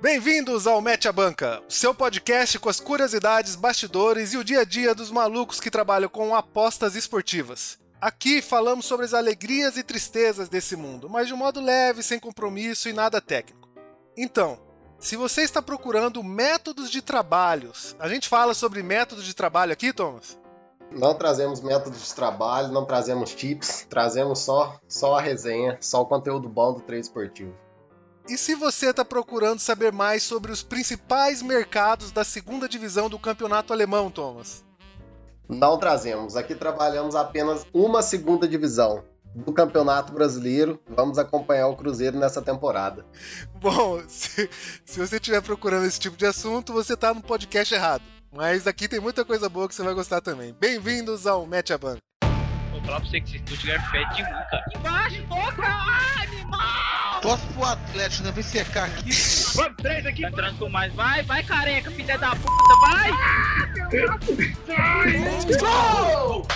Bem-vindos ao Mete a Banca, seu podcast com as curiosidades, bastidores e o dia a dia dos malucos que trabalham com apostas esportivas. Aqui falamos sobre as alegrias e tristezas desse mundo, mas de um modo leve, sem compromisso e nada técnico. Então, se você está procurando métodos de trabalhos, a gente fala sobre métodos de trabalho aqui, Thomas? Não trazemos métodos de trabalho, não trazemos tips, trazemos só, só a resenha, só o conteúdo bom do trade esportivo. E se você está procurando saber mais sobre os principais mercados da segunda divisão do campeonato alemão, Thomas? Não trazemos. Aqui trabalhamos apenas uma segunda divisão do Campeonato Brasileiro. Vamos acompanhar o Cruzeiro nessa temporada. Bom, se, se você estiver procurando esse tipo de assunto, você está no podcast errado. Mas aqui tem muita coisa boa que você vai gostar também. Bem-vindos ao Match a Banca. Vou falar pra você que se Stuttgart fede de um, cara. Embaixo, toca! Animal! Torce pro Atlético, né? Vem secar aqui. Vamos, três aqui. Tá entrando com mais. Vai, vai, careca, filha da puta, vai! Gol!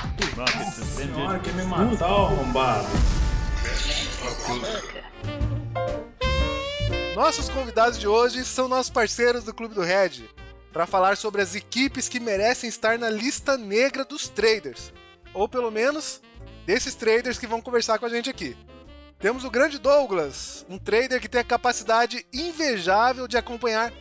Senhora, quer me matar, arrombado. Nossos convidados de hoje são nossos parceiros do Clube do Red para falar sobre as equipes que merecem estar na lista negra dos traders, ou pelo menos desses traders que vão conversar com a gente aqui. Temos o grande Douglas, um trader que tem a capacidade invejável de acompanhar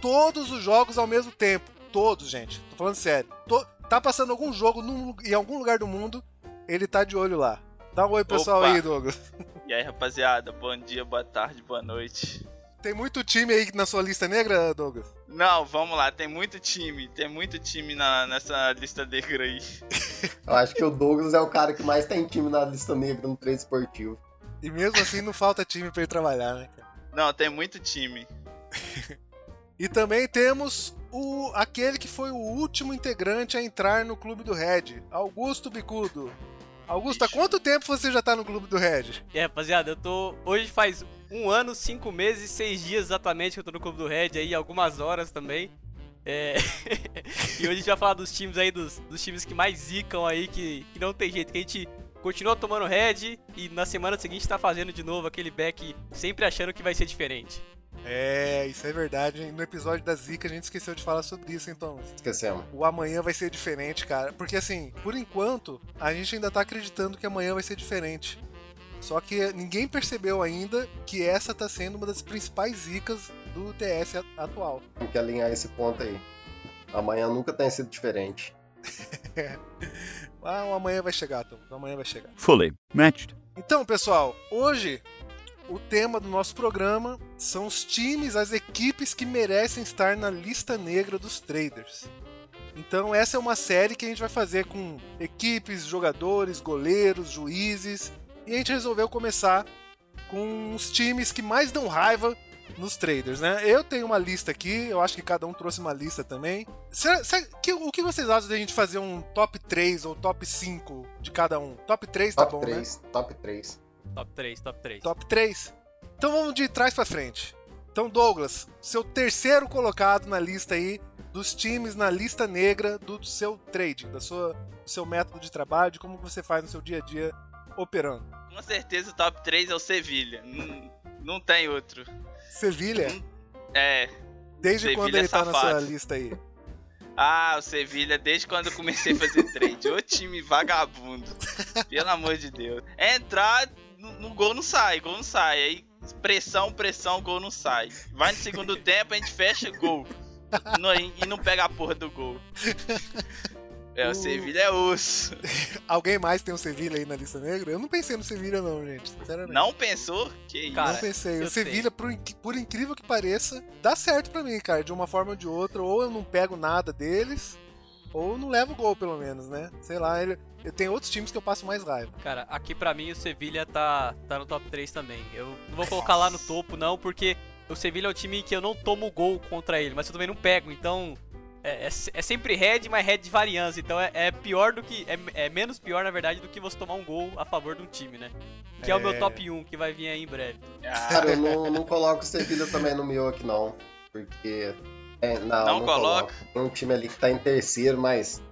todos os jogos ao mesmo tempo. Todos, gente. Tô falando sério. Tô... Tá passando algum jogo num... em algum lugar do mundo, ele tá de olho lá. Dá um oi pessoal Opa. aí, Douglas. E aí, rapaziada, bom dia, boa tarde, boa noite. Tem muito time aí na sua lista negra, Douglas? Não, vamos lá, tem muito time, tem muito time na, nessa lista negra aí. Eu acho que o Douglas é o cara que mais tem time na lista negra no trade esportivo. E mesmo assim não falta time pra ele trabalhar, né, cara? Não, tem muito time. E também temos o aquele que foi o último integrante a entrar no clube do Red, Augusto Bicudo. Augusto, há quanto tempo você já tá no clube do Red? Aí, rapaziada, eu tô. Hoje faz um ano, cinco meses, seis dias exatamente que eu tô no Clube do Red aí, algumas horas também. É... e hoje a gente vai falar dos times aí, dos, dos times que mais zicam aí, que, que não tem jeito, que a gente continua tomando Red e na semana seguinte tá fazendo de novo aquele back sempre achando que vai ser diferente. É, isso é verdade. hein? No episódio da Zika a gente esqueceu de falar sobre isso, então. Esquecemos. O amanhã vai ser diferente, cara. Porque assim, por enquanto, a gente ainda tá acreditando que amanhã vai ser diferente. Só que ninguém percebeu ainda que essa tá sendo uma das principais zicas do TS atual. Tem que alinhar esse ponto aí. Amanhã nunca tem sido diferente. Ah, o amanhã vai chegar, Tom. O amanhã vai chegar. Fully matched. Então, pessoal, hoje o tema do nosso programa são os times, as equipes que merecem estar na lista negra dos traders. Então, essa é uma série que a gente vai fazer com equipes, jogadores, goleiros, juízes, e a gente resolveu começar com os times que mais dão raiva nos traders, né? Eu tenho uma lista aqui, eu acho que cada um trouxe uma lista também. Será- será- que- o que vocês acham da gente fazer um top 3 ou top 5 de cada um? Top 3 tá top bom, né? 3, top 3. Top 3, top 3. Top 3? Então vamos de trás pra frente. Então, Douglas, seu terceiro colocado na lista aí dos times na lista negra do seu trading, da sua, do seu método de trabalho, de como você faz no seu dia a dia operando. Com certeza o top 3 é o Sevilha. Não, não tem outro. Sevilha, É. desde Sevilha quando ele tá na sua lista aí? Ah, o Sevilha, desde quando eu comecei a fazer trade. Ô time vagabundo. Pelo amor de Deus. É entrar, no, no gol não sai, gol não sai. Aí pressão, pressão, gol não sai. Vai no segundo tempo, a gente fecha gol. Não- e não pega a porra do gol. É, o O- Sevilha é osso. Alguém mais tem um Sevilha aí na lista negra? Eu não pensei no Sevilha não, gente, sinceramente. Não pensou? Que isso? Cara, não pensei. O Sevilha, por, inc- por incrível que pareça, dá certo pra mim, cara. De uma forma ou de outra. Ou eu não pego nada deles, ou eu não levo gol, pelo menos, né? Sei lá, ele, eu tenho outros times que eu passo mais raiva. Cara, aqui pra mim o Sevilha tá, tá no top 3 também. Eu não vou colocar lá no topo, não, porque o Sevilha é um time que eu não tomo gol contra ele, mas eu também não pego, então. É, é é sempre head, mas head de variância. Então é, é pior do que. É, é menos pior, na verdade, do que você tomar um gol a favor de um time, né? Que é, o É. meu top 1, que vai vir aí em breve. Ah, Cara, eu não, não coloco o Sevilha também no meu aqui não. Porque. é, não, Não não, coloca? Tem um time ali que tá em terceiro, mas.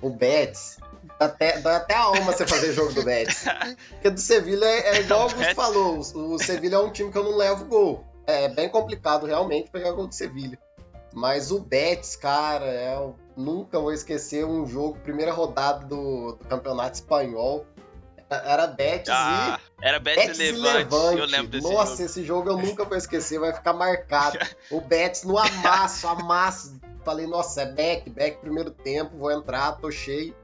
O Betis. Dá até, dá até a alma você fazer jogo do Betis. Porque do Sevilha é, é igual o Augusto falou. O, o Sevilha é um time que eu não levo gol. é bem complicado realmente pegar gol do Sevilha. Mas o Betis, cara, é, eu nunca vou esquecer um jogo, primeira rodada do, do Campeonato Espanhol. Era Betis Ah, era e Betis Betis e e Levante. Levante. Eu lembro desse Nossa, jogo. esse jogo eu nunca vou esquecer, vai ficar marcado. O Betis no amasso, amasso. Falei, nossa, é back, back primeiro tempo, vou entrar, tô cheio.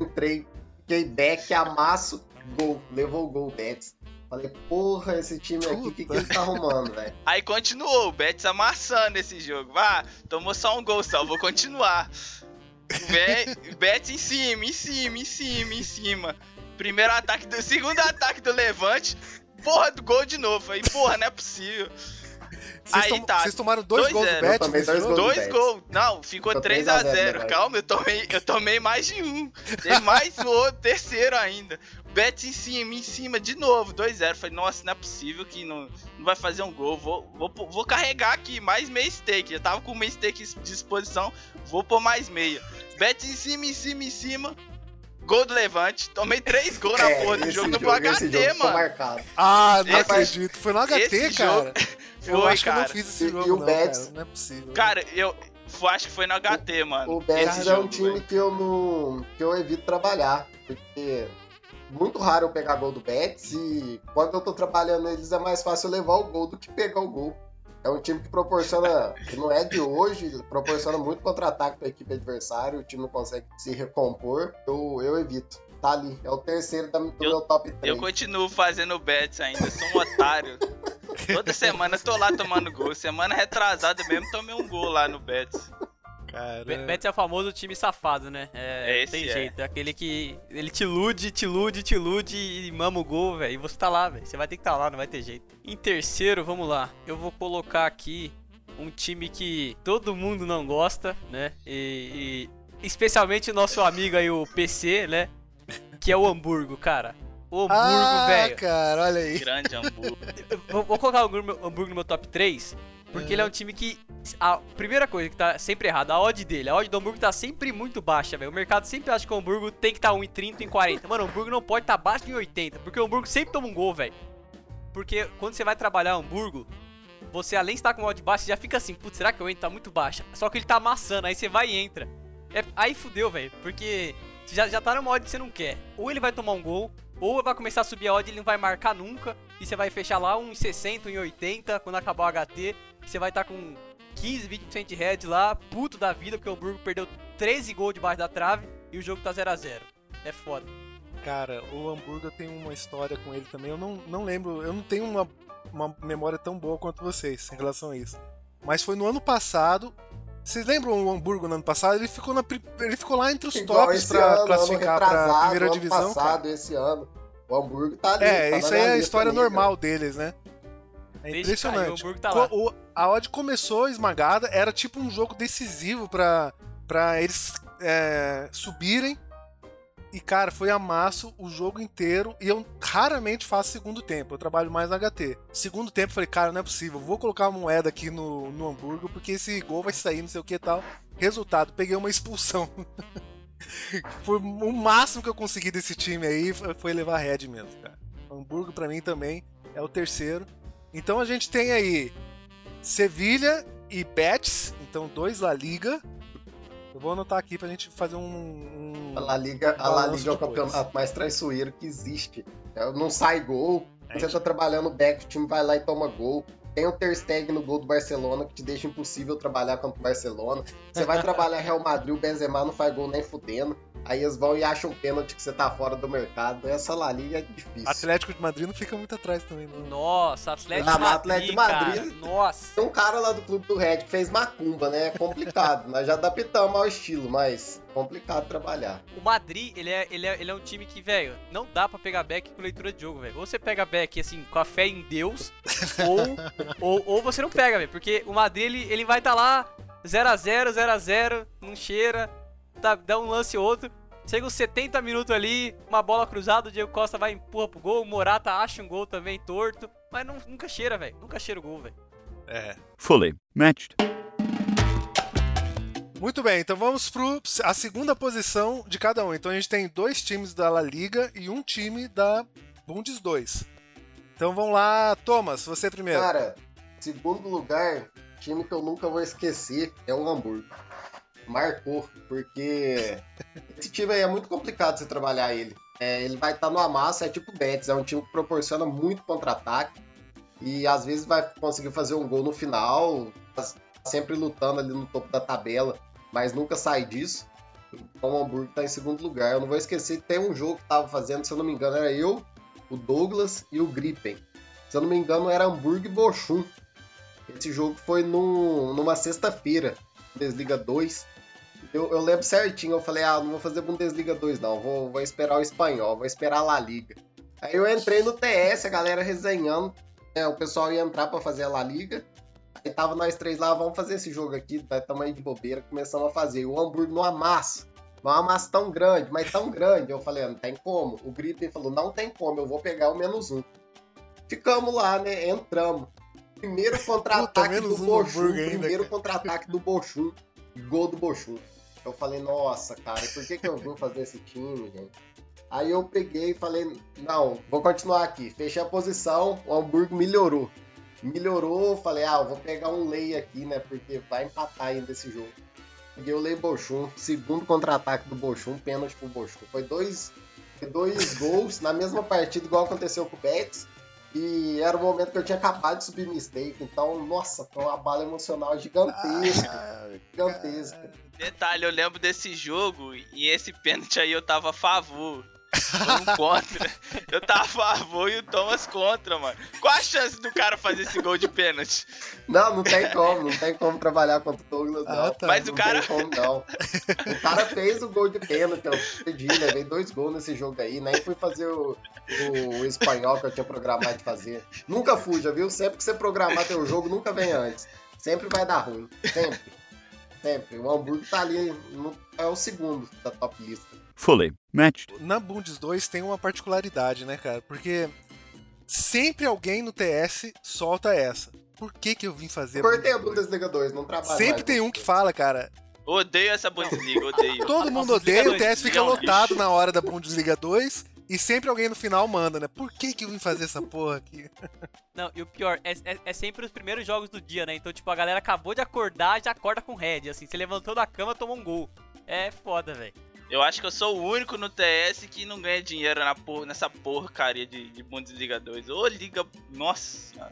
Entrei, fiquei back, amasso, gol. Levou o gol, o Betis. Falei, porra, esse time aqui, o que, que ele tá arrumando, velho? Aí continuou, o Betis amassando esse jogo. Ah, tomou só um gol só, vou continuar. Be Betis em cima, em cima, em cima, em cima. Primeiro ataque do. Segundo ataque do Levante. Porra do gol de novo. Aí, porra, não é possível. Vocês, Aí tá. vocês tomaram dois 2-0. gols do Eu Betis dois jogo? gols. do Dois gols. Não, ficou Ficou 3 3 a a 0, 0 Levante. Calma, eu tomei, eu tomei mais de um. Tem mais o outro, terceiro ainda. Betis em cima, em cima, de novo, 2-0. Falei, nossa, não é possível que não, não vai fazer um gol. Vou, vou, vou carregar aqui mais meia stake. Já tava com meia stake à disposição. Vou pôr mais meia. Betis em cima, em cima, em cima. Gol do Levante. Tomei três gols na É, porra do jogo no jogo- esse HT, mano. Ah, não Esse- acredito. Foi no HT, esse cara. jogo- eu Foi, acho que eu não cara. fiz esse jogo, e o não, Betis- cara. Não é possível. Cara, eu acho que foi no HT, mano. O Betis é um time velho. que eu não. que eu evito trabalhar. Porque muito raro eu pegar gol do Betis e quando eu tô trabalhando eles é mais fácil eu levar o gol do que pegar o gol. É um time que proporciona, que não é de hoje, proporciona muito contra-ataque pra equipe adversária, o time não consegue se recompor, eu, eu evito. Tá ali, é o terceiro da- do Eu- meu top 3. Eu continuo fazendo bets ainda, sou um otário. Toda semana eu tô lá tomando gol. Semana retrasada mesmo, tomei um gol lá no Betis. Cara, Be- Betis é o famoso time safado, né? É, Esse tem é. jeito. É aquele que ele te ilude, te ilude, te ilude e mama o gol, velho. E você tá lá, velho. Você vai ter que estar tá lá, não vai ter jeito. Em terceiro, vamos lá. Eu vou colocar aqui um time que todo mundo não gosta, né? E, e especialmente o nosso amigo aí, o PC, né? Que é o Hamburgo, cara. O Hamburgo, ah, velho. cara, olha aí. Grande Hamburgo. Vou, vou colocar o Hamburgo, Hamburgo no meu top 3, porque ele é um time que. A primeira coisa que tá sempre errada, a odd dele. A odd do Hamburgo tá sempre muito baixa, velho. O mercado sempre acha que o Hamburgo tem que estar tá 1,30, 1,40. Mano, o Hamburgo não pode estar tá abaixo de 1,80, porque o Hamburgo sempre toma um gol, velho. Porque quando você vai trabalhar o Hamburgo, você além de estar com o odd baixo, já fica assim, putz, será que eu entro? Tá muito baixa. Só que ele tá amassando, aí você vai e entra. É- aí fudeu, velho, porque você já, já tá numa odd que você não quer. Ou ele vai tomar um gol, ou vai começar a subir a odd ele não vai marcar nunca. E você vai fechar lá uns 60, uns 80 quando acabar o HT. Você vai estar com 15, 20% de head lá, puto da vida, porque o Hamburgo perdeu 13 gols debaixo da trave e o jogo tá 0x0. É foda. Cara, o Hamburgo tenho uma história com ele também. Eu não, não lembro, eu não tenho uma, uma memória tão boa quanto vocês em relação a isso. Mas foi no ano passado. Vocês lembram o Hamburgo no ano passado? Ele ficou, na, ele ficou lá entre os Igual tops ano, classificar retrasado, primeira ano divisão. cara. passado, esse ano. O Hamburgo tá ali. É, tá isso aí é a história também, normal deles, né? É Desde que caiu, impressionante. o tá lá. O- a odd começou esmagada, era tipo um jogo decisivo pra, pra eles é, subirem. E, cara, foi amasso o jogo inteiro. E eu raramente faço segundo tempo. Eu trabalho mais no HT. Segundo tempo, falei, cara, não é possível. Vou colocar uma moeda aqui no, no Hamburgo, porque esse gol vai sair, não sei o que e tal. Resultado, peguei uma expulsão. foi o máximo que eu consegui desse time aí foi levar head mesmo, cara. Hamburgo, pra mim, também é o terceiro. Então a gente tem aí Sevilha e Betis, então dois La Liga. Eu vou anotar aqui pra gente fazer um. um- A La Liga, a La Liga é o campeonato mais traiçoeiro que existe. É, Não sai gol. É, Você tá trabalhando back, o time vai lá e toma gol. Tem o Ter Stegen no gol do Barcelona, que te deixa impossível trabalhar contra o Barcelona. Você vai trabalhar Real Madrid, o Benzema não faz gol nem fudendo. Aí eles vão e acham um pênalti que você tá fora do mercado. Essa La Liga é difícil. Atlético de Madrid não fica muito atrás também, não. Nossa, Atlético Ah, de mas Madrid, Atlético de Madrid- cara. Nossa. Tem um cara lá do Clube do Red que fez macumba, né? É complicado. Nós já adaptamos ao estilo, mas complicado trabalhar. O Madrid, ele é, ele é, ele é um time que, velho, não dá pra pegar back com leitura de jogo, velho. Ou você pega back, assim, com a fé em Deus, ou, ou, ou você não pega, velho. Porque o Madrid, ele, ele vai estar tá lá, 0x0, 0x0, não cheira, tá, dá um lance ou outro. Chega uns 70 minutos ali, uma bola cruzada, o Diego Costa vai e empurra pro gol, o Morata acha um gol também torto. Mas não- nunca cheira, velho. Nunca cheira o gol, velho. É. Fully matched. Muito bem, então vamos pro a segunda posição de cada um. Então a gente tem dois times da La Liga e um time da Bundes 2. Então vamos lá, Thomas, você primeiro. Cara, Segundo lugar, time que eu nunca vou esquecer é o Hamburgo. Marcou, porque esse time aí é muito complicado você trabalhar ele. É, ele vai estar no amassa, é tipo o Betis, é um time que proporciona muito contra-ataque e às vezes vai conseguir fazer um gol no final, tá sempre lutando ali no topo da tabela, mas nunca sai disso. Então o Hamburgo está em segundo lugar. Eu não vou esquecer que tem um jogo que estava fazendo, se eu não me engano, era eu, o Douglas e o Gripen. Se eu não me engano, era Hamburgo e Bochum. Esse jogo foi num, numa sexta-feira, Bundesliga 2. Eu, eu, lembro certinho, eu falei, ah, não vou fazer Bundesliga 2 não, vou, vou esperar o espanhol, vou esperar a La Liga. Aí eu entrei no TS, a galera resenhando, né, o pessoal ia entrar para fazer a La Liga. Aí tava nós três lá, vamos fazer esse jogo aqui, vai tamanho de bobeira, começamos a fazer. O Hamburgo no amasso, não amasso tão grande, mas tão grande. Eu falei, ah, não tem como. O Gripen falou, não tem como, eu vou pegar o menos um. Ficamos lá, né, entramos. Primeiro contra-ataque do Bochum, primeiro contra-ataque do Bochum, gol do Bochum. Eu falei, nossa, cara, por que, que eu vim fazer esse time, gente? Aí eu peguei e falei, não, vou continuar aqui. Fechei a posição, o Hamburgo melhorou. Melhorou, falei, ah, eu vou pegar um lei aqui, né? Porque vai empatar ainda esse jogo. Peguei o Lei Bochum, segundo contra-ataque do Bochum, pênalti pro Bochum. Foi dois, dois gols na mesma partida, igual aconteceu com o Betis. E era o momento que eu tinha acabado de subir mistake. Então, nossa, foi uma bala emocional gigantesca. Ah, gigantesca. Detalhe, eu lembro desse jogo e esse pênalti aí eu tava a favor. Foi um contra. Eu tava a favor e o Thomas contra, mano. Qual a chance do cara fazer esse gol de pênalti? Não, não tem como, não tem como trabalhar contra o Douglas, não. Ah, tá. Mas não o cara. Tem como, não. O cara fez o gol de pênalti, eu perdi, levei dois gols nesse jogo aí, nem fui fazer o, o, o espanhol que eu tinha programado de fazer. Nunca fuja, viu? Sempre que você programar teu jogo, nunca vem antes. Sempre vai dar ruim. Sempre. Sempre. O Hamburgo tá ali, no, é o segundo da top lista fully matched. Na Bundes 2 tem uma particularidade, né, cara? Porque sempre alguém no TS solta essa. Por que que eu vim fazer Cortei a Bundesliga 2, não trabalho Sempre tem um que fala, cara. Odeio essa Bundesliga, odeio. Todo mundo odeia, o TS fica lotado na hora da Bundesliga 2 e sempre alguém no final manda, né? Por que que eu vim fazer essa porra aqui? Não, e o pior, é, é, é, sempre os primeiros jogos do dia, né? Então, tipo, a galera acabou de acordar, já acorda com red, assim. Você levantou da cama, tomou um gol. É foda, velho. Eu acho que eu sou o único no TS que não ganha dinheiro na por, nessa porcaria de, de Bundesliga 2. Ô, Liga. Nossa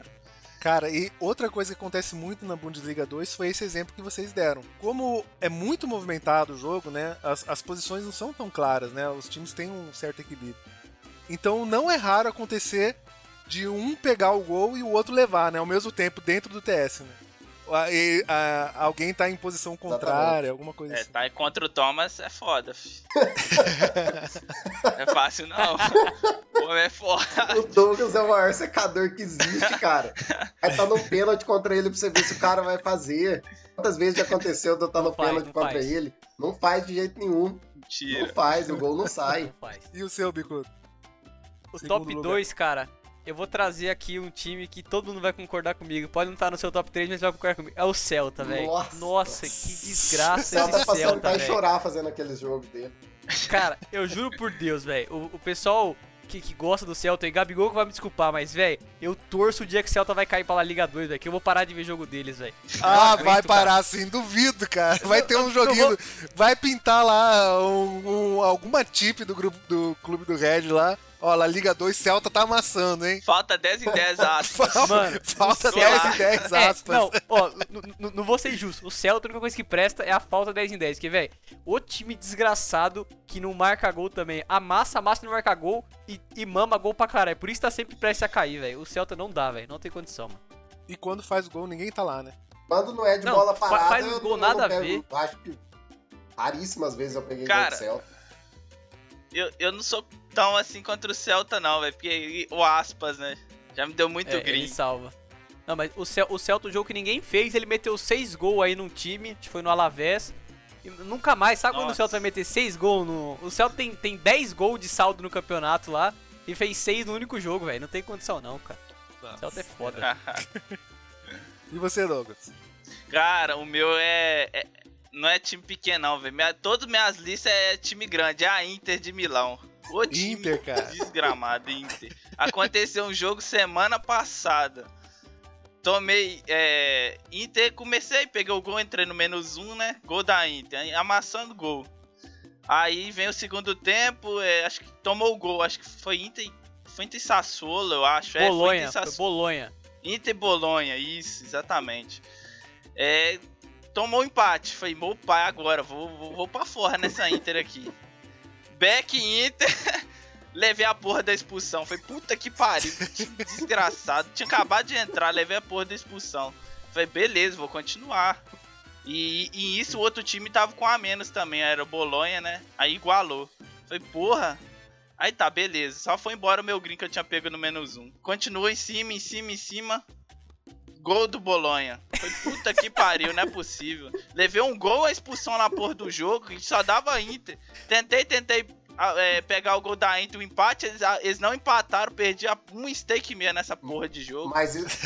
Cara, e outra coisa que acontece muito na Bundesliga 2 foi esse exemplo que vocês deram. Como é muito movimentado o jogo, né? As, as posições não são tão claras, né? Os times têm um certo equilíbrio. Então não é raro acontecer de um pegar o gol e o outro levar, né? Ao mesmo tempo dentro do TS, né? E, a, alguém tá em posição contrária, Exatamente. alguma coisa é, assim. Tá contra o Thomas é foda, filho. é fácil não. Pô, é foda. O Douglas é o maior secador que existe, cara. Aí tá no pênalti contra ele pra você ver se o cara vai fazer. Quantas vezes já aconteceu de eu estar no faz, pênalti contra faz. ele? Não faz de jeito nenhum. Mentira. Não faz, o gol não sai. Não e o seu, Bicudo? O top 2, cara, eu vou trazer aqui um time que todo mundo vai concordar comigo. Pode não estar no seu top 3, mas vai concordar comigo. É o Celta, velho. Nossa. Nossa, que desgraça esse Celta, Celta, velho. chorar fazendo aqueles jogos dele. Cara, eu juro por Deus, velho. O, o, pessoal que, que, gosta do Celta e Gabigol que vai me desculpar, mas, velho, eu torço o dia que o Celta vai cair pra La Liga 2, velho, que eu vou parar de ver jogo deles, velho. Ah, vai parar sim, duvido, cara. Vai ter um joguinho, vou... vai pintar lá um, um, alguma tip do grupo do Clube do Red lá Ó, La Liga 2, Celta tá amassando, hein? Falta 10 em 10 aspas. Mano, falta 10 em 10 é, aspas. É, não, ó, não vou ser injusto. O Celta, a única coisa que presta é a falta 10 em 10. Que, velho, o time desgraçado que não marca gol também. Amassa, amassa, não marca gol e, e mama gol pra caralho. Por isso tá sempre prestes a cair, velho. O Celta não dá, velho. Não tem condição, mano. E quando faz gol, ninguém tá lá, né? Quando não é de não, bola parada, faz os gols nada a ver. Acho que raríssimas vezes eu peguei Cara, gol do Celta. Eu, eu não sou tão assim contra o Celta, não, velho. Porque o aspas, né? Já me deu muito é, green. Ele salva. Não, mas o, Cel o Celta, o jogo que ninguém fez, ele meteu 6 gols aí num time, que foi no Alavés. E nunca mais, sabe Nossa. quando o Celta vai meter 6 gols no. O Celta tem, tem 10 gols de saldo no campeonato lá e fez 6 no único jogo, velho. Não tem condição, não, cara. Nossa. O Celta é foda. e você, Douglas? Cara, o meu é, é não é time pequeno, não, velho. Minha, todas minhas listas é time grande. É a Inter de Milão. O time Inter, cara. desgramado, Inter. Aconteceu um jogo semana passada. tomei. É, Inter, comecei, peguei o gol, entrei no menos um, né? Gol da Inter, aí amassando gol. Aí vem o segundo tempo, é, acho que tomou o gol, acho que foi Inter. Foi Inter e Sassuolo, eu acho. É, foi Bolonha, Inter e foi Sassuolo. Bolonha. Inter e Bolonha, isso, exatamente. É, tomou empate. Falei, meu pai, agora, vou, vou, vou pra fora nessa Inter aqui. Back Inter, levei a porra da expulsão. Falei, puta que pariu, que desgraçado. Tinha acabado de entrar, levei a porra da expulsão. Falei, beleza, vou continuar. E, e isso o outro time tava com a menos também, era o Bolonha, né? Aí igualou. Falei, porra. Aí tá, beleza. Só foi embora o meu green que eu tinha pego no menos um. Continua em cima, em cima, em cima. Gol do Bolonha. Foi puta que pariu, não é possível. Levei um gol, a expulsão na porra do jogo, que só dava Inter. Tentei, tentei ah, é, pegar o gol da Inter, o empate, eles, ah, eles não empataram, perdi um stake e meio nessa porra de jogo. Mas isso,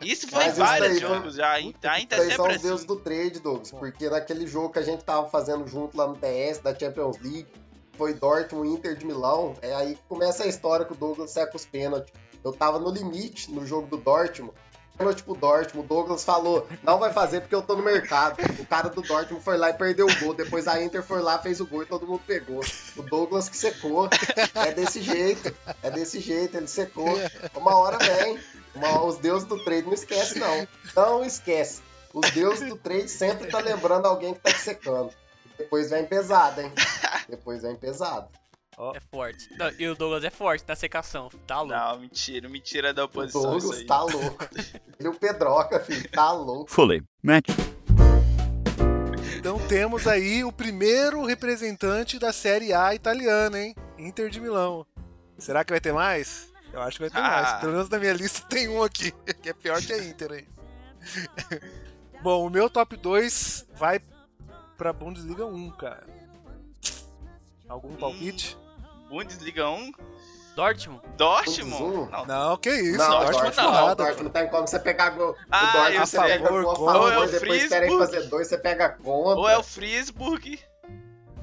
Isso foi Mas isso vários aí, jogos já. A Inter, a Inter Vocês é são sempre os deuses assim. do trade, Douglas. Porque naquele jogo que a gente tava fazendo junto lá no DS, da Champions League, foi Dortmund Inter de Milão, é aí que começa a história que o Douglas seca os pênaltis. Eu tava no limite no jogo do Dortmund. Pênalti pro Dortmund, o Douglas falou, não vai fazer porque eu tô no mercado. O cara do Dortmund foi lá e perdeu o gol. Depois a Inter foi lá, fez o gol e todo mundo pegou. O Douglas que secou. É desse jeito. É desse jeito, ele secou. Uma hora vem. Uma- os deuses do trade não esquece, não. Não esquece. Os deuses do trade sempre tá lembrando alguém que tá secando. Depois vem pesado, hein? Depois vem pesado. É forte. Não, e o Douglas é forte na secação. Tá louco. Não, mentira, mentira da O oposição isso Douglas aí. tá louco. Ele e o Pedroca, filho, tá louco. Fully matched. Então temos aí o primeiro representante da Série A italiana, hein? Inter de Milão. Será que vai ter mais? Eu acho que vai ter Ah. mais. Pelo menos na minha lista tem um aqui, que é pior que a Inter aí. Bom, o meu top 2 vai pra Bundesliga 1, cara. Algum palpite? Bundesliga 1, Dortmund? Dortmund? Não, Não, que isso. Não, Dortmund Dortmund é não, nada, Dortmund não tem como você pegar gol. Ah, o Dortmund você sei. pega gol a Ou favor, é o depois espera ele Friesburg. fazer dois, você pega contra. ou é o Friesburg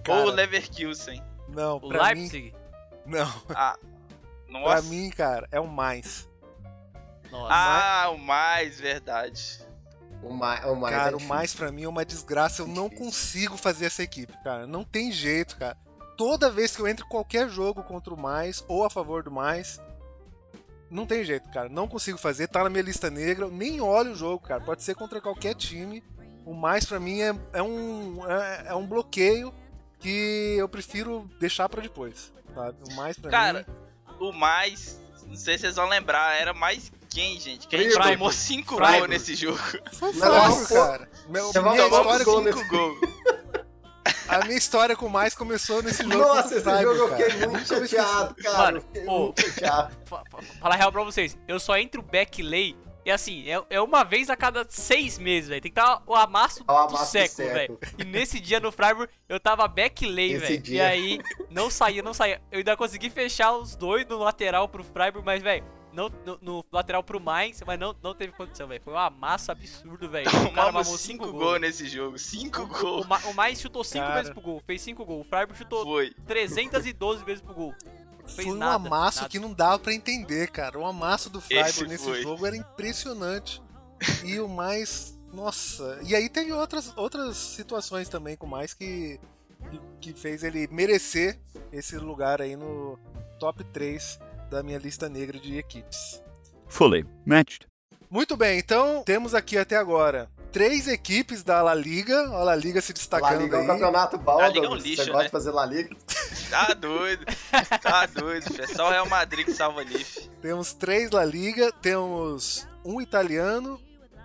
Cara, ou o Leverkusen. Não, O pra mim, Leipzig? não. Ah, Pra nossa. mim, cara, é o mais. Nossa. Ah, o mais, verdade. O mais, o mais é Cara, o difícil. mais pra mim é uma desgraça. Eu não consigo fazer essa equipe, cara. Não tem jeito, cara. Toda vez que eu entro em qualquer jogo contra o mais ou a favor do mais, não tem jeito, cara. Não consigo fazer. Tá na minha lista negra. Eu nem olho o jogo, cara. Pode ser contra qualquer time. O mais pra mim é, é um é, é um bloqueio que eu prefiro deixar pra depois. Sabe? O mais pra Cara, mim. o mais, não sei se vocês vão lembrar, era mais quem, gente? Que a gente Freiburg. tomou 5 Freiburg. gols nesse jogo. Foi fácil, cara. Meu, minha história gol com, nesse- 5 gols. a minha história com mais começou nesse jogo Nossa, esse Freiburg, jogo eu cara. fiquei muito chateado, cara. Mano, eu pô. muito chateado. Fa- fa- Falar a real pra vocês, eu só entro back lay e assim, é, é uma vez a cada seis meses, velho. Tem que estar o amasso É o do amasso do século, velho. E nesse dia no Freiburg, eu tava back lay, Esse velho. E aí, não saía, não saía. Eu ainda consegui fechar os dois no lateral pro Freiburg, mas, velho, não, no, no lateral pro Mainz, mas não, não teve condição, velho. Foi um amasso absurdo, velho. O cara mamou 5 cinco gols gols. nesse jogo. 5 O, gols. Ma- o Mainz chutou 5 Cara. vezes pro gol, fez 5 gols. O Freiburg chutou Foi. 312 vezes pro gol. Fez Foi um nada, amasso nada. que não dava pra entender, cara. O amasso do Freiburg Esse nesse foi. jogo era impressionante. E o mais. Nossa. E aí teve outras, outras situações também com o mais que, que, que fez ele merecer esse lugar aí no top 3 da minha lista negra de equipes. Fully matched. Muito bem, então temos aqui até agora três equipes da La Liga. A La Liga se La destacando Liga é um aí. campeonato bom, La Liga é um lixo, Você gosta né? de fazer La Liga? Tá doido. Tá doido. É só o Real Madrid que salva Leaf. Temos três La Liga, temos um italiano,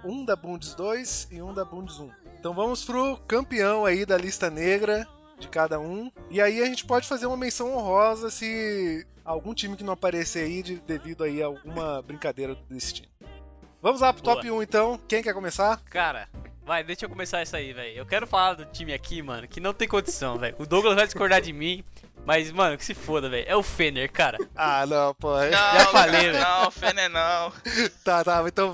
um da Bundes 2 e um da Bundes 1. Então vamos pro campeão aí da lista negra de cada um. E aí a gente pode fazer uma menção honrosa se algum time que não aparecer aí de- devido aí a alguma brincadeira do destino. Vamos lá pro Boa. top 1 então. Quem quer começar? Cara, vai, deixa eu começar essa aí, velho. Eu quero falar do time aqui, mano, que não tem condição, velho. O Douglas vai discordar de mim, mas, mano, que se foda, velho. É o Fener, cara. Ah, não, pô. Não, Já falei, velho. Não, Fener não. Tá, tá, então.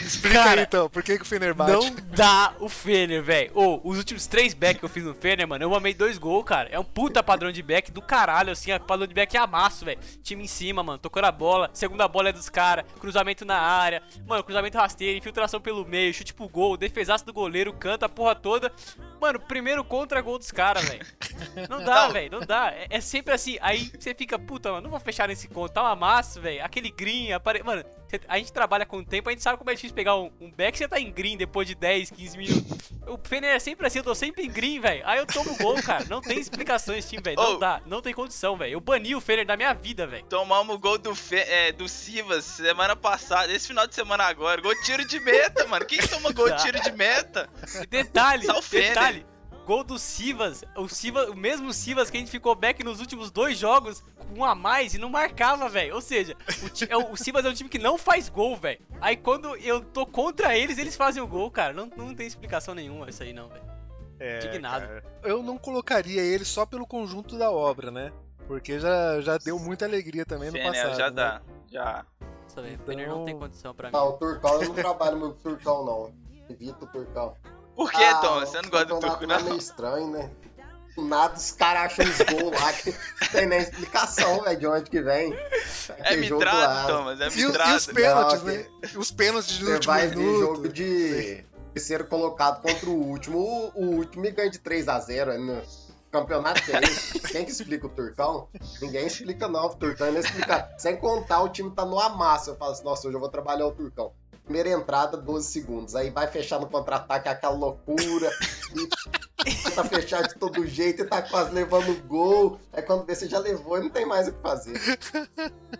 Explica Cara, aí então, por que, que o Fener bate? Não dá o Fener, velho. Ô, os últimos três back que eu fiz no Fener, mano, eu amei dois gols, cara. É um puta padrão de back do caralho, assim. A padrão de back é amasso, velho. Time em cima, mano. Tocando a bola. Segunda bola é dos caras. Cruzamento na área. Mano, cruzamento rasteiro. Infiltração pelo meio. Chute pro gol. Defesaço do goleiro. Canta a porra toda. Mano, primeiro contra gol dos caras, velho. Não dá, velho. Não dá. É, é sempre assim. Aí você fica, puta, mano, não vou fechar nesse conto. Tá um amasso, velho. Aquele green. Apare... Mano, a gente trabalha com o tempo. A gente sabe como é difícil pegar um, um back. Você tá em green depois de 10, 15 minutos. O Fener é sempre assim. Eu tô sempre em green, velho. Aí eu tomo gol, cara. Não tem explicação esse time, velho. Não Ô. dá. Não tem condição, velho. Eu bani o Fener da minha vida, velho. Tomamos o gol do, Fe, é, do Sivas semana passada, esse final de semana agora. Gol tiro de meta, mano. Quem toma gol de tiro de meta? Detalhe, detalhe. Gol do Sivas, o Sivas, o mesmo Sivas que a gente ficou back nos últimos dois jogos um a mais e não marcava, velho. Ou seja, o, é o, Sivas é um time que não faz gol, velho. Aí quando eu tô contra eles, eles fazem o gol, cara. Não, não tem explicação nenhuma isso aí não, velho. É, Indignado. cara, eu não colocaria ele só pelo conjunto da obra, né? Porque já, já deu muita alegria também no Fener, passado. já né? dá. Já. Nossa, velho. O Fener não tem condição pra mim. Não, o Turcão, eu não trabalho muito com o Turcão, não. Evita o Turcão. Por que, Ah, Tom? Você não gosta do Turco, lá É não? meio estranho, né? Nada, os caras acham os gols lá que não tem nem explicação, velho, de onde que vem. É mitrado, Thomas, é E, o- e mitrado. os pênaltis, Não, né? Os pênaltis de Você último vai minuto. jogo de terceiro colocado contra o último. O, o último e ganha de 3x0 aí no campeonato que é. Quem que explica o Turcão? Ninguém explica não, o Turcão não explica. Sem contar, o time tá no amasso. Eu falo assim, nossa, hoje eu vou trabalhar o Turcão. Primeira entrada, 12 segundos. Aí vai fechar no contra-ataque, aquela loucura. E tá fechado de todo jeito e tá quase levando gol. Aí quando vê, você já levou e não tem mais o que fazer.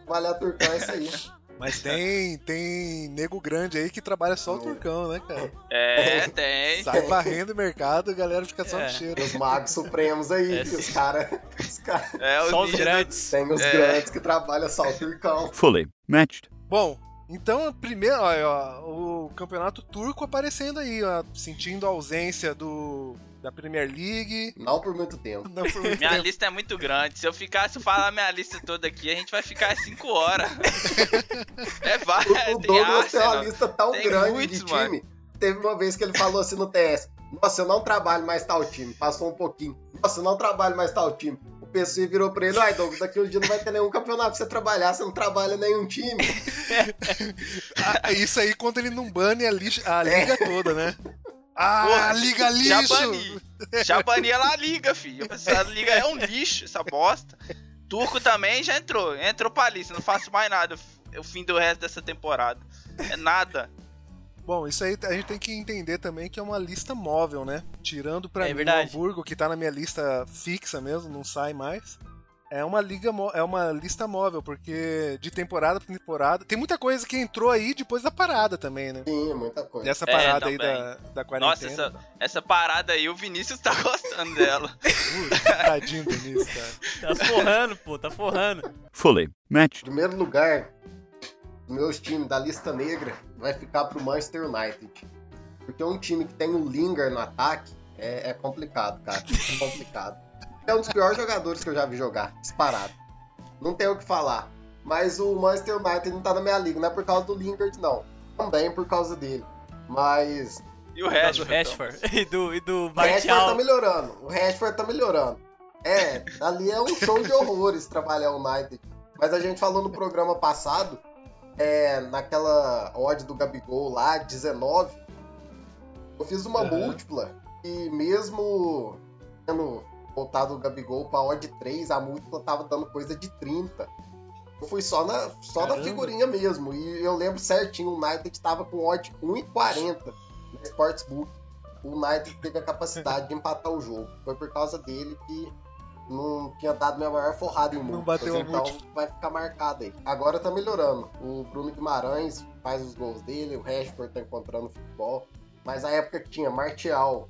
Trabalhar o Turcão é isso aí. Mas tem, tem nego grande aí que trabalha só o turcão, né, cara? É, tem. Sai varrendo o mercado e a galera fica só É. no cheiro. Os magos supremos aí, É, que os caras. Os cara, É, os Só os grandes. tem os É. grandes que trabalham só o turcão. Fully matched. Bom, então, primeiro, olha, ó, o campeonato turco aparecendo aí, ó, sentindo a ausência do da Premier League. Não por muito tempo. Não por muito Minha tempo. lista é muito grande. Se eu ficasse falar minha lista toda aqui, a gente vai ficar 5 horas. é, vai. O, o tem tem uma lista tão Tem grande muitos, de time. Teve uma vez que ele falou assim no TS: Nossa, eu não trabalho mais tal time. Passou um pouquinho. Nossa, eu não trabalho mais tal time. O PC virou pra ele: Ai, Douglas, daqui uns dias não vai ter nenhum campeonato pra você trabalhar. Você não trabalha nenhum time. Ah, isso aí quando ele não bane a, lixo- a É. liga toda, né? Ah, Porra, liga Já lixo! bani. Já bani ela liga, filho. Essa liga é um lixo, essa bosta. Turco também já entrou. Entrou pra lista. Não faço mais nada. O fim do resto dessa temporada. É nada. Bom, isso aí a gente tem que entender também que é uma lista móvel, né? Tirando pra É mim verdade. o Hamburgo, que tá na minha lista fixa mesmo, não sai mais. É uma liga é uma lista móvel, porque de temporada pra temporada. Tem muita coisa que entrou aí depois da parada também, né? Sim, muita coisa. Dessa É, parada aí também. da, da Nossa, quarentena. essa, essa parada aí, o Vinícius tá gostando dela. Putz, Tadinho do Vinícius, cara. Tá forrando, pô, tá forrando. Fully matched. primeiro lugar, meus times da lista negra vai ficar pro Manchester United. Porque um time que tem o Lingard no ataque é, é complicado, cara. É complicado. É um dos piores jogadores que eu já vi jogar, disparado. Não tenho o que falar. Mas o Manchester United não tá na minha liga, não é por causa do Lingard, não. Também por causa dele. Mas E o Do Rashford. Rashford e do, e do o Rashford tá Martial. melhorando. O Rashford tá melhorando. É, ali é um show de horrores trabalhar o United. Mas a gente falou no programa passado, é, naquela odd do Gabigol lá, 19, eu fiz uma Aham. múltipla e mesmo tendo voltado o Gabigol pra odd 3, a múltipla tava dando coisa de 30. Eu fui só na, só na figurinha mesmo. E eu lembro certinho, o United tava com odd 1,40 na Sportsbook. O United teve a capacidade de empatar o jogo. Foi por causa dele que não tinha dado minha maior forrada em múltiplas. bateu a então vai ficar marcado aí. Agora tá melhorando. O Bruno Guimarães faz os gols dele, o Rashford tá encontrando futebol. Mas a época que tinha Martial,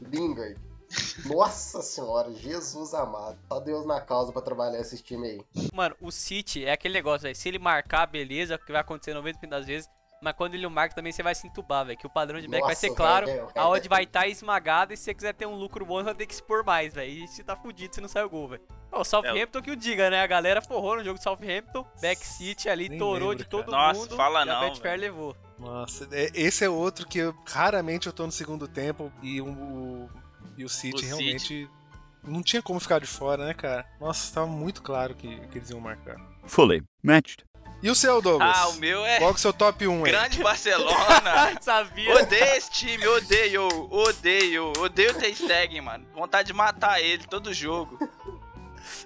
Lingard, nossa senhora, Jesus amado. Só Deus na causa pra trabalhar esse time aí. Mano, o City é aquele negócio, velho. Se ele marcar, beleza, que vai acontecer 90% das vezes. Mas quando ele não marca também, você vai se entubar, velho. Que o padrão de back vai Nossa, ser claro. velho, A odd vai estar esmagada. E se você quiser ter um lucro bom, você vai ter que expor mais, velho. E você tá fudido se não sai o gol, velho. O Southampton que o diga, né? A galera forrou no jogo do Southampton. Back City ali, Nem torou lembro, de todo cara. Nossa, mundo. fala e a não, Betfair velho. levou. Nossa, é- esse é outro que eu, raramente eu tô no segundo tempo e o, o- e o City O City. realmente não tinha como ficar de fora, né, cara? Nossa, tava muito claro que, que eles iam marcar. Fully matched. E o seu, Douglas? Ah, o meu é Qual que é o seu top 1 aí? grande Barcelona. Sabia? Odeio esse time, odeio, odeio, odeio o Ter mano. Vontade de matar ele todo jogo.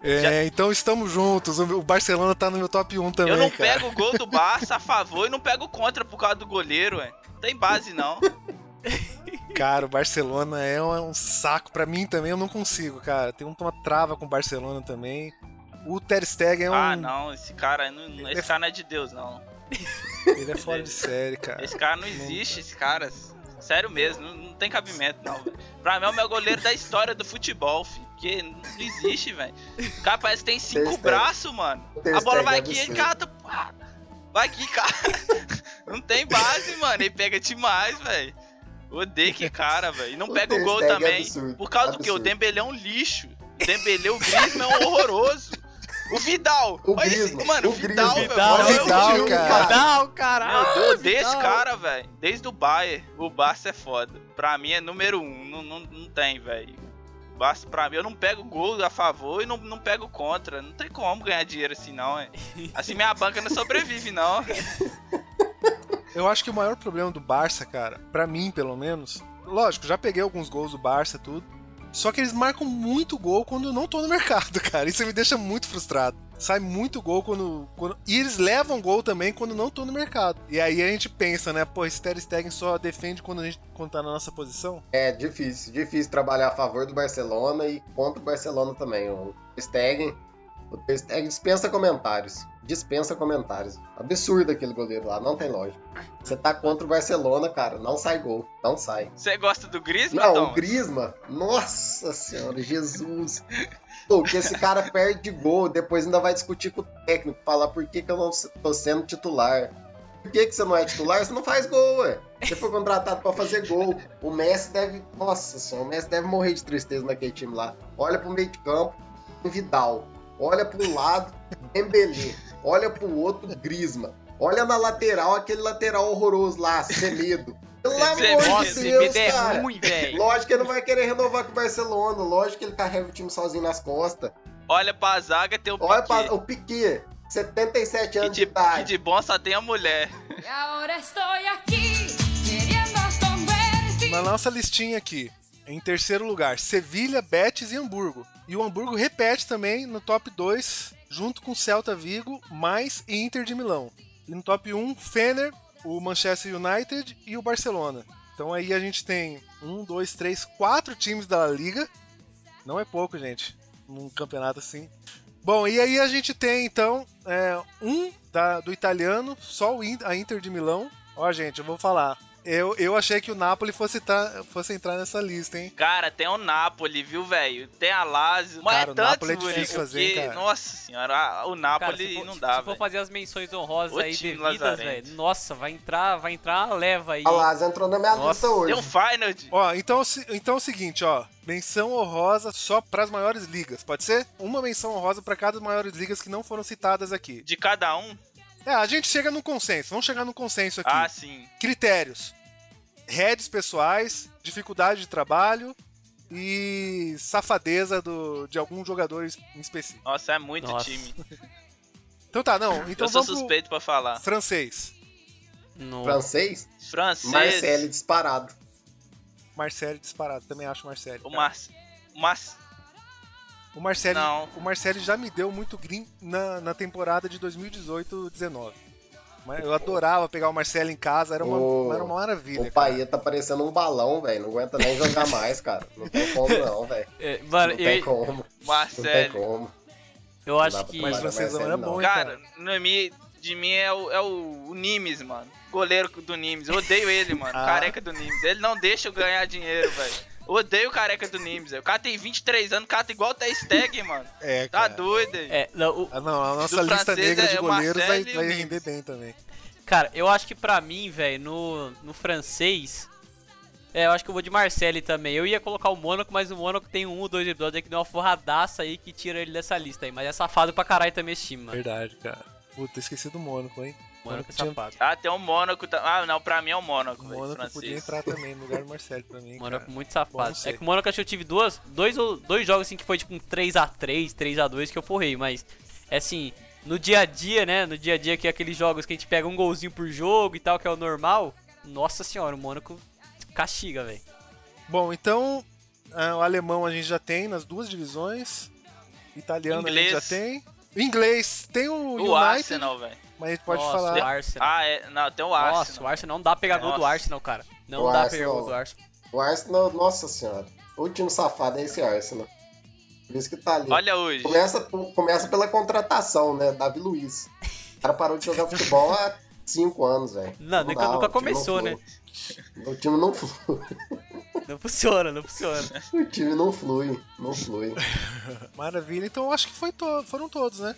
É, então estamos juntos. O Barcelona tá no meu top 1 também, eu não cara. pego o gol do Barça a favor e não pego contra por causa do goleiro, ué. Não tem base, não. Cara, o Barcelona é um, um saco pra mim também, eu não consigo, cara. Tem uma trava com o Barcelona também. O Ter Stegen é um... Ah, não, esse cara, não, Ele esse é- cara não é de Deus, não. Ele é fora de série, cara. Esse cara não existe, esse cara. Sério mesmo, não, não tem cabimento, não. velho. Pra mim é o meu goleiro da história do futebol, filho. Porque não existe, velho. O cara parece que tem cinco braços, mano. Ter A bola Stegen vai é aqui, ele absurdo. cata. Vai aqui, cara. Não tem base, mano. Ele pega demais, velho. Odeio que cara, velho. E não O pega o gol é também. absurdo, Por causa do que? O absurdo. Dembele é um lixo. O Dembele, o Griezmann é um horroroso. O Vidal. O olha esse- Mano, o o Vidal, Griezmann. velho. O olha o Vidal, time, cara. Vidal, caralho. Meu Deus, desse Vidal. cara, velho. Desde o Bayern, o Barça é foda. Pra mim é número um. Não, não, não tem, velho. O Barça, pra mim, eu não pego gol a favor e não, não pego contra. Não tem como ganhar dinheiro assim, não, é. Assim minha banca não sobrevive, não. Eu acho que o maior problema do Barça, cara, pra mim pelo menos, lógico, já peguei alguns gols do Barça, tudo. Só que eles marcam muito gol quando eu não tô no mercado, cara. Isso me deixa muito frustrado. Sai muito gol quando, quando- E eles levam gol também quando não tô no mercado. E aí a gente pensa, né? Pô, esse Ter Stegen só defende quando a gente quando tá na nossa posição. É difícil, difícil trabalhar a favor do Barcelona e contra o Barcelona também. O Stegen, o Ter Stegen dispensa comentários. Dispensa comentários. Absurdo aquele goleiro lá, não tem lógica. Você tá contra o Barcelona, cara, não sai gol, não sai. Você gosta do Griezmann, Não, Tom? o Griezmann, nossa senhora, Jesus. Pô, que esse cara perde gol, depois ainda vai discutir com o técnico, falar por que, que eu não tô sendo titular. Por que, que você não é titular? Você não faz gol, ué. Você foi contratado pra fazer gol. O Messi deve. Nossa senhora, o Messi deve morrer de tristeza naquele time lá. Olha pro meio de campo, o Vidal. Olha pro lado, Dembélé. Olha pro outro, Griezmann. Olha na lateral, aquele lateral horroroso lá, Semedo. Pelo amor de Deus, é cara. ruim, velho. Lógico que ele não vai querer renovar com o Barcelona. Lógico que ele carrega o time sozinho nas costas. Olha pra zaga, tem o Olha Piquet. pra, o Piquet, 77 Que anos de de, que idade. de bom só tem a mulher. Na nossa listinha aqui, em terceiro lugar, Sevilha, Betis e Hamburgo. E o Hamburgo repete também no top 2, junto com Celta Vigo, mais e Inter de Milão. E no top 1, Fener, o Manchester United e o Barcelona. Então aí a gente tem um, dois, três, quatro times da Liga. Não é pouco, gente, num campeonato assim. Bom, e aí a gente tem então é, um da- do italiano, só o a Inter de Milão. Ó, gente, eu vou falar. Eu, eu achei que o Napoli fosse, tá- fosse entrar nessa lista, hein? Cara, tem o Napoli, viu, velho? Tem a Lazio. Mas Cara, é o tanto, Napoli é difícil velho, fazer, porque- cara. Nossa senhora, a- o Cara, Napoli se for, não se dá, for fazer as menções honrosas O aí devidas, velho. Nossa, vai entrar, vai entrar uma leva aí. A Lazio entrou na minha Nossa, lista hoje. Tem um Feyenoord. Ó, então, se- então é o seguinte, ó. Menção honrosa só pras maiores ligas, pode ser? Uma menção honrosa pra cada maiores ligas que não foram citadas aqui. De cada um? É, a gente chega num consenso. Vamos chegar num consenso aqui. Ah, sim. Critérios: heads pessoais, dificuldade de trabalho e safadeza do, de algum jogador em específico. Nossa, é muito Nossa. time. Então tá, não. Então eu sou suspeito pra falar. francês. No... Francês, Francês. Marcelo disparado. Marcelo disparado, também acho Marcelo. O. Mar... o Mar... O Marcelo, Não. o Marcelo já me deu muito green na, na temporada de 2018-19. Mas Eu adorava pegar o Marcelo em casa, era uma, O- era uma maravilha. O cara. Paia tá parecendo um balão, velho. Não aguenta nem jogar mais, cara. Não tem como, não, velho. É, mano, Não tem eu, como. Não tem Marcelo. como. eu acho que. Mas francesão Marcelo era não. bom, hein, Cara, no mi- de mim é o, é o, o Nimes, mano. Goleiro do Nimes. Eu odeio ele, mano. Ah. Careca do Nimes. Ele não deixa eu ganhar dinheiro, velho. Odeio o careca do Nimes. velho. O cara tem 23 anos, o cara tá igual o Ter Stegen, mano. É, Tá cara. doido aí. É, não, o- Ah, não, a nossa Do lista negra é de o goleiros vai, vai render bem também. cara, eu acho que pra mim, velho, no, no francês. É, eu acho que eu vou de Marcelli também. Eu ia colocar o Mônaco, mas o Mônaco tem um ou dois episódios aí que deu uma forradaça aí que tira ele dessa lista aí. Mas é safado pra caralho também esse time, mano. Verdade, cara. Puta, esqueci do Mônaco, hein? Mônaco tinha- safado. Ah, tem o Mônaco. tá- Ah, não, pra mim é o Mônaco, O. Mônaco francês. podia entrar também no lugar do Marcelo pra mim. Mônaco cara. muito safado. É que o Mônaco acho que eu tive duas, dois, ou- dois jogos assim que foi tipo um 3x3, 3x2 que eu forrei, mas é assim, no dia a dia, né? No dia a dia que é aqueles jogos que a gente pega um golzinho por jogo e tal, que é o normal. Nossa senhora, o Mônaco castiga, velho. Bom, então ah, o alemão a gente já tem nas duas divisões. Italiano a gente Inglês. já tem. Inglês tem o, O United, Arsenal, velho. mas a gente pode Nossa, falar. o Arsenal. Ah, é. Não, tem o Nossa, Arsenal. o Arsenal não dá pra pegar gol do Nossa. Arsenal, cara. Não O dá pra Arsenal- pegar gol do Arsenal. O Arsenal, nossa senhora. O último safado é esse Arsenal. Por isso que tá ali. Olha hoje. Começa, começa pela contratação, né? Davi Luiz. O cara parou de jogar futebol há 5 anos, velho. Não, nunca- dá, nunca time não começou, né? O time não flui. Não funciona, não funciona. O time não flui. Não flui. Maravilha. Então eu acho que foi to- foram todos, né?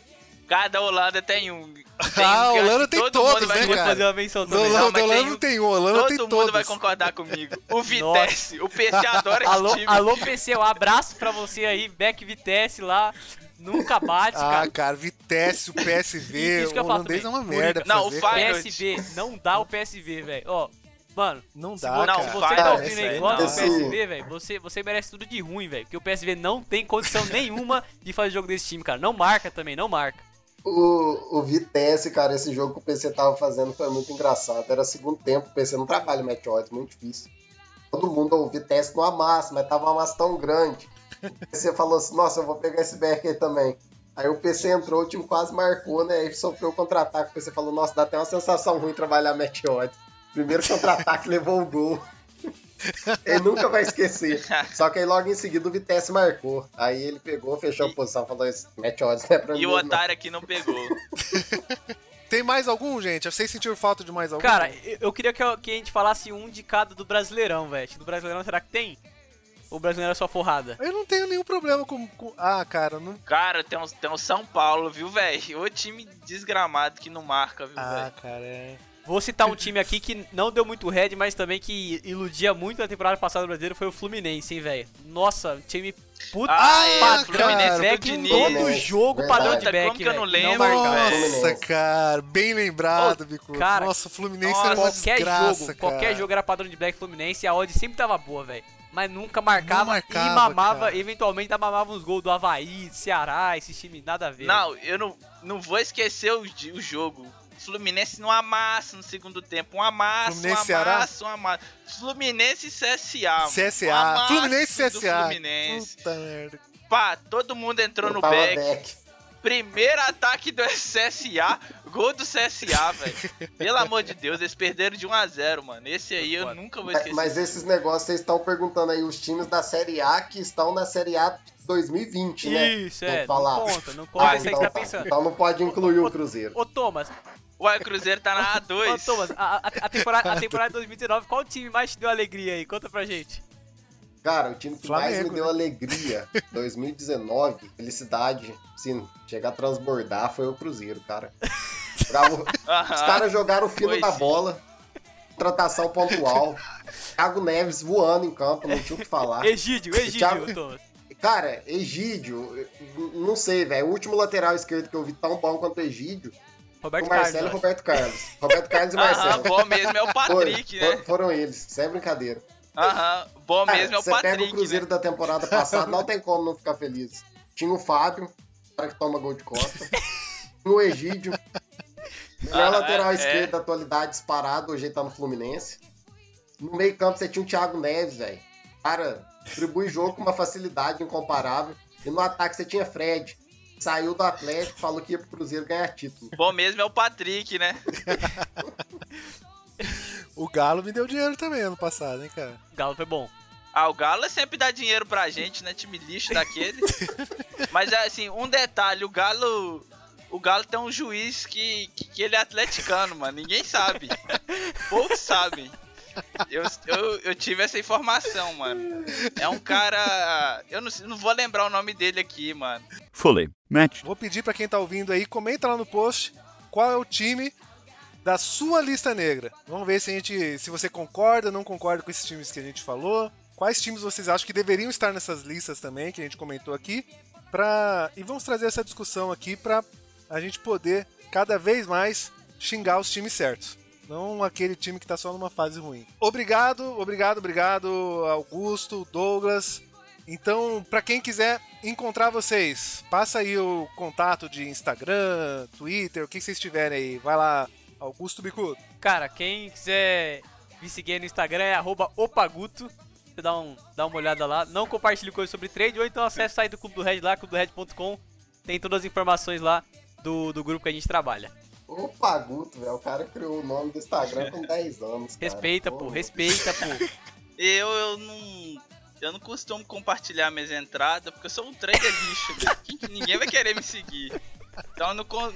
Cada Holanda tem um. Tem Ah, um a acho Holanda tem todo todos, mundo vai né, cara? fazer uma menção Do também. Holanda, Não, Holanda tem não um- tem um, Holanda Todo tem mundo todos. vai concordar comigo. O Vitesse. O PC adora esse Alô, time. alô, PC, um abraço pra você aí, Beck Vitesse lá. Nunca bate, Ah, cara. cara, Vitesse, o PSV, o holandês é uma merda Não, fazer, o. PSV, não dá o PSV, velho. Ó, mano, Não se, dá, não, se cara. você vai, tá não, ouvindo aí não. do PSV, velho, você, você merece tudo de ruim, velho. Porque o PSV não tem condição nenhuma de fazer jogo desse time, cara. Não marca também, não marca. O, o Vitesse, cara, esse jogo que o PC tava fazendo foi muito engraçado. Era segundo tempo, o PC não trabalha match odds, muito difícil. Todo mundo, o Vitesse não amassa, mas tava uma massa tão grande. O PC falou assim, nossa, eu vou pegar esse back aí também. Aí o PC entrou, o time quase marcou, né? Aí sofreu o contra-ataque. O PC falou, nossa, dá até uma sensação ruim trabalhar match odds. Primeiro contra-ataque levou o gol. Ele nunca vai esquecer. Só que aí logo em seguida o Vitesse marcou. Aí ele pegou, fechou a posição, falou, match odds não é pra mim. E o não." otário aqui não pegou. Tem mais algum, gente? Vocês sentiram falta de mais algum? Cara, eu, eu queria que, eu- a gente falasse um de cada do Brasileirão, velho. Do Brasileirão, será que tem? Ou o Brasileirão é só forrada? eu não tenho nenhum problema com. com- Ah, cara, não. Cara, tem um, tem um São Paulo, viu, velho? O time desgramado que não marca, viu, Ah, velho? cara, é. Vou citar um time aqui que não deu muito head, mas também que iludia muito na temporada passada do brasileiro foi o Fluminense, hein, velho. Nossa, time puta Ah, é, padrão o Fluminense back em todo jogo, padrão de back, como que eu não lembro? Nossa, cara, bem lembrado, Bico. cara, Nossa, o Fluminense Nossa, era uma qualquer desgraça, jogo, cara. qualquer jogo era padrão de black Fluminense e a odd sempre tava boa, velho. Mas nunca marcava, Não marcava, e mamava, cara. eventualmente mamava uns gols do Havaí, do Ceará, esses times nada a ver. Não, eu não, não vou esquecer o, o jogo. Fluminense não amassa no segundo tempo. Um amassa, Fluminense, um amassa, um amassa. Fluminense e CSA. Um CSA. amasso Fluminense e CSA. Fluminense. Puta merda. Pá, todo mundo entrou no Tava back. back. Primeiro ataque do CSA, gol do CSA, velho. Pelo amor de Deus, eles perderam de 1 a 0 mano. Esse aí eu nunca vou Mas, esquecer. mas esses negócios, vocês estão perguntando aí, os times da Série A que estão na Série A 2020, né? Isso, é, falar. não conta, não conta, Ah, isso aí que então, tá tá. pensando. então não pode incluir o Cruzeiro. Ô, Thomas, Ué, o Cruzeiro tá na ô, A2. Thomas, a, a- a temporada, a temporada de 2019, qual time mais te deu alegria aí? Conta pra gente. Cara, o time que mais Flamengo, me deu né? alegria 2019, felicidade, sim, chegar a transbordar foi o Cruzeiro, cara. Aham. Os caras jogaram o fino Foi da sim. bola, contratação pontual, Thiago Neves voando em campo, não tinha o que falar. Egídio, Egídio, Thiago- Thomas. Cara, Egídio, não sei, velho. O último lateral esquerdo que eu vi tão bom quanto o Egídio Roberto o Marcelo e Carlos. o Roberto Carlos. Roberto Carlos e Aham, Marcelo. bom mesmo é o Patrick, Foi, né? for- Foram eles, sem brincadeira. Aham, bom Cara, mesmo é o você pega o Patrick, Cruzeiro né? da temporada passada, não tem como não ficar feliz. Tinha o Fábio, o cara que toma gol de costa. Tinha o Egídio. Melhor Ah, lateral é, esquerdo é. da atualidade disparado, hoje ele tá no Fluminense. No meio campo você tinha o Thiago Neves, velho. Cara, distribui jogo com uma facilidade incomparável. E no ataque você tinha Fred. Saiu do Atlético, falou que ia pro Cruzeiro ganhar título. Bom mesmo é o Patrick, né? O Galo me deu dinheiro também ano passado, hein, cara. Galo foi bom. Ah, o Galo sempre dá dinheiro pra gente, né? Time lixo daquele. Mas assim, um detalhe, o Galo. O Galo tem um juiz que, que, que ele é atleticano, mano. Ninguém sabe. Poucos sabem. Eu, eu, eu tive essa informação, mano. É um cara. Eu não, não vou lembrar o nome dele aqui, mano. Fully matched. Vou pedir pra quem tá ouvindo aí, comenta lá no post qual é o time da sua lista negra. Vamos ver se a gente, se você concorda, não concorda com esses times que a gente falou. Quais times vocês acham que deveriam estar nessas listas também que a gente comentou aqui? Pra... E vamos trazer essa discussão aqui pra a gente poder cada vez mais xingar os times certos. Não aquele time que tá só numa fase ruim. Obrigado, obrigado, obrigado, Augusto, Douglas. Então, pra quem quiser encontrar vocês, passa aí o contato de Instagram, Twitter, o que vocês tiverem aí. Vai lá, Augusto Bicudo. Cara, quem quiser me seguir no Instagram é opaguto. Você dá, um, dá uma olhada lá. Não compartilhe coisas sobre trade, ou então acesse o site do Clube do Red lá, clubedored.com. Tem todas as informações lá do, do grupo que a gente trabalha. O Paguto, velho, o cara criou o nome do Instagram com 10 anos. Cara. Respeita, pô, respeita, pô. Eu, eu não. Eu não costumo compartilhar minhas entradas, porque eu sou um trader lixo, né? Que Ninguém vai querer me seguir. Então eu não, não,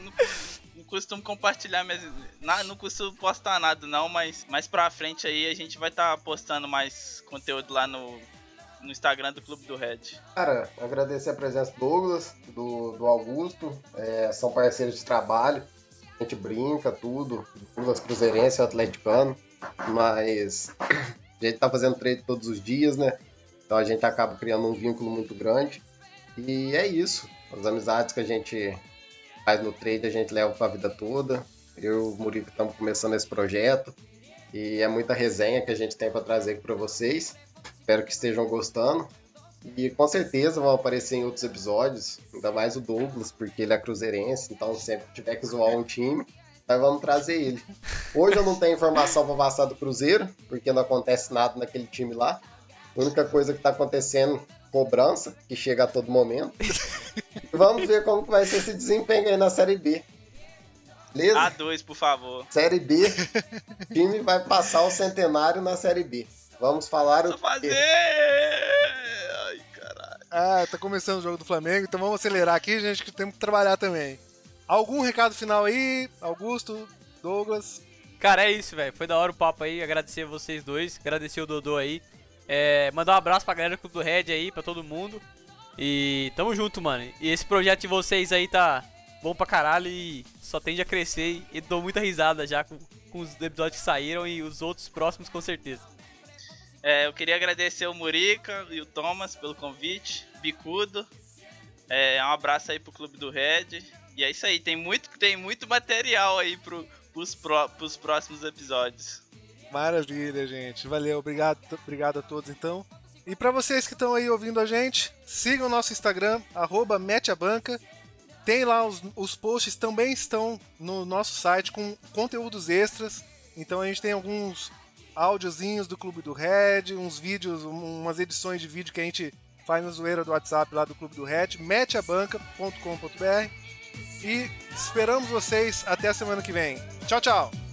não costumo compartilhar minhas. na- não costumo postar nada não, mas mais pra frente aí a gente vai estar postando mais conteúdo lá no, no Instagram do Clube do Red. Cara, agradecer a presença do Douglas, do, do Augusto, é, são parceiros de trabalho, a gente brinca, tudo, Douglas Cruzeirense, atleticano, mas a gente tá fazendo trade todos os dias, né? Então a gente acaba criando um vínculo muito grande. E é isso, as amizades que a gente faz no trade a gente leva pra vida toda. Eu e o Murico estamos começando esse projeto e é muita resenha que a gente tem para trazer aqui para vocês. Espero que estejam gostando. E com certeza vão aparecer em outros episódios, ainda mais o Douglas, porque ele é cruzeirense, então sempre tiver que zoar um time, nós vamos trazer ele. Hoje eu não tenho informação para passar do Cruzeiro, porque não acontece nada naquele time lá. A única coisa que está acontecendo cobrança, que chega a todo momento. E vamos ver como vai ser esse desempenho aí na Série B. Beleza? A2, por favor. Série B, o time vai passar o centenário na Série B. Vamos falar o Só fazer! Ah, tá começando o jogo do Flamengo, então vamos acelerar aqui, gente, que temos que trabalhar também. Algum recado final aí, Augusto, Douglas? Cara, é isso, velho. Foi da hora o papo aí. Agradecer vocês dois. Agradecer o Dodô aí. É, mandar um abraço pra galera do do Red aí, pra todo mundo. E tamo junto, mano. E esse projeto de vocês aí tá bom pra caralho e só tende a crescer. E dou muita risada já com, com os episódios que saíram e os outros próximos com certeza. É, eu queria agradecer o Murica e o Thomas pelo convite, Bicudo. É, um abraço aí pro Clube do Red. E é isso aí, tem muito, tem muito material aí pro, pros, pró- pros próximos episódios. Maravilha, gente. Valeu, obrigado, obrigado a todos então. E pra vocês que estão aí ouvindo a gente, sigam o nosso Instagram, arroba meteabanca. Tem lá os, os posts também estão no nosso site com conteúdos extras. Então a gente tem alguns áudiozinhos do Clube do Red, uns vídeos, um- umas edições de vídeo que a gente faz na zoeira do WhatsApp lá do Clube do Red, meteabanca.com.br. E esperamos vocês até a semana que vem. Tchau, tchau!